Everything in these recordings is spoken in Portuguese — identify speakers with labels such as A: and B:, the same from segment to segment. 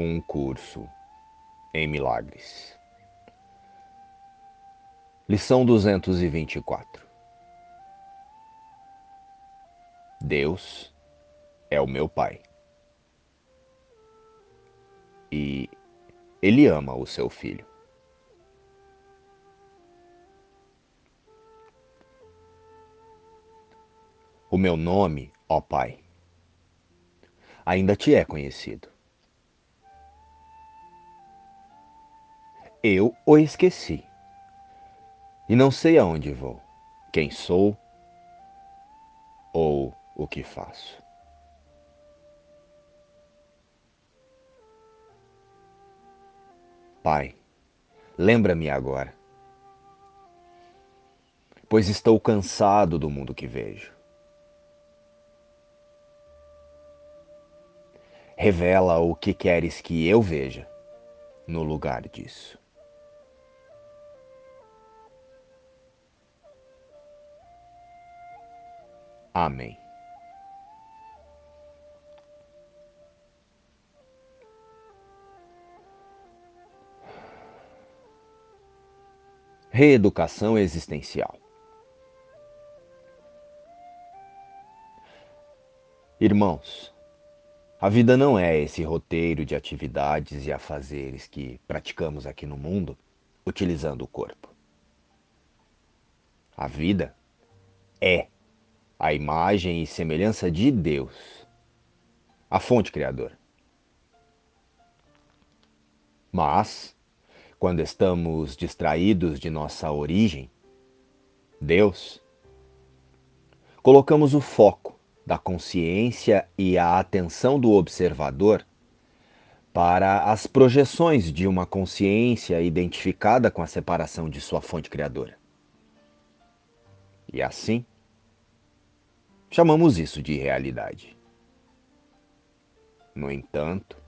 A: um curso em milagres. Lição 224 Deus é o meu Pai. E Ele ama o seu filho. O meu nome, ó Pai, ainda te é conhecido. Eu o esqueci e não sei aonde vou, quem sou ou o que faço. Pai, lembra-me agora, pois estou cansado do mundo que vejo. Revela o que queres que eu veja no lugar disso. Amém. Reeducação existencial. Irmãos, a vida não é esse roteiro de atividades e afazeres que praticamos aqui no mundo utilizando o corpo. A vida é a imagem e semelhança de Deus, a fonte criadora. Mas, quando estamos distraídos de nossa origem, Deus, colocamos o foco da consciência e a atenção do observador para as projeções de uma consciência identificada com a separação de sua fonte criadora. E assim, Chamamos isso de realidade. No entanto,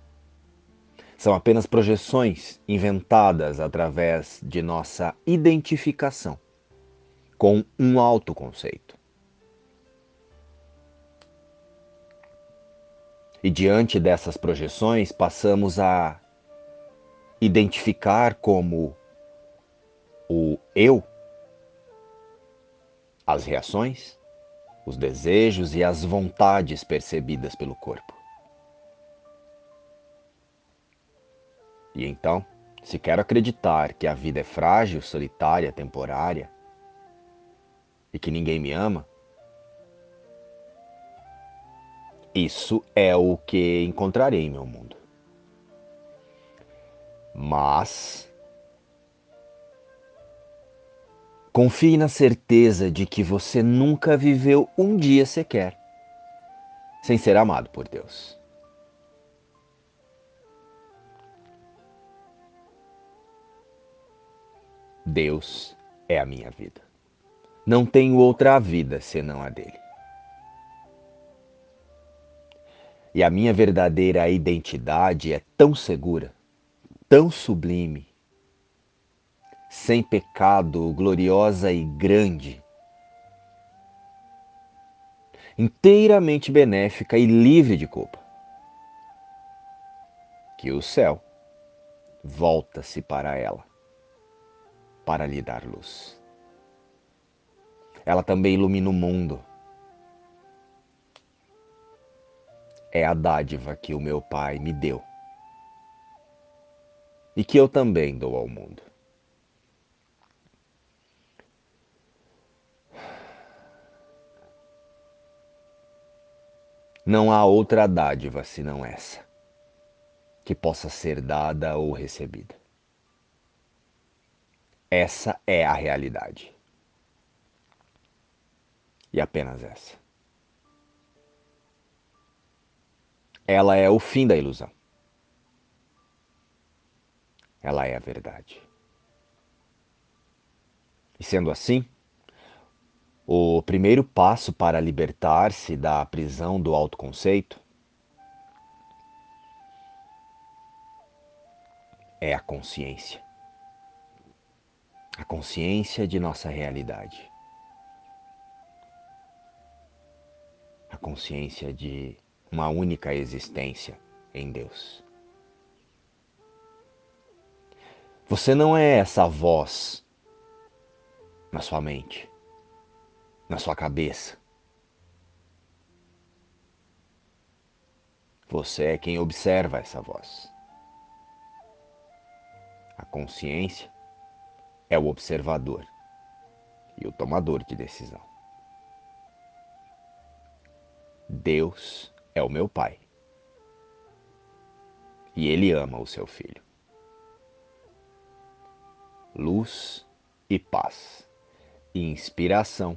A: são apenas projeções inventadas através de nossa identificação com um autoconceito. E diante dessas projeções, passamos a identificar como o eu as reações, os desejos e as vontades percebidas pelo corpo. E então, se quero acreditar que a vida é frágil, solitária, temporária e que ninguém me ama, isso é o que encontrarei em meu mundo. Mas Confie na certeza de que você nunca viveu um dia sequer sem ser amado por Deus. Deus é a minha vida. Não tenho outra vida senão a dele. E a minha verdadeira identidade é tão segura, tão sublime, sem pecado, gloriosa e grande, inteiramente benéfica e livre de culpa. Que o céu volta-se para ela, para lhe dar luz. Ela também ilumina o mundo. É a dádiva que o meu Pai me deu e que eu também dou ao mundo. Não há outra dádiva senão essa, que possa ser dada ou recebida. Essa é a realidade. E apenas essa. Ela é o fim da ilusão. Ela é a verdade. E sendo assim, o primeiro passo para libertar-se da prisão do autoconceito é a consciência. A consciência de nossa realidade. A consciência de uma única existência em Deus. Você não é essa voz na sua mente, na sua cabeça. Você é quem observa essa voz. A consciência é o observador e o tomador de decisão. Deus é o meu Pai. E Ele ama o seu filho. Luz e paz. E inspiração.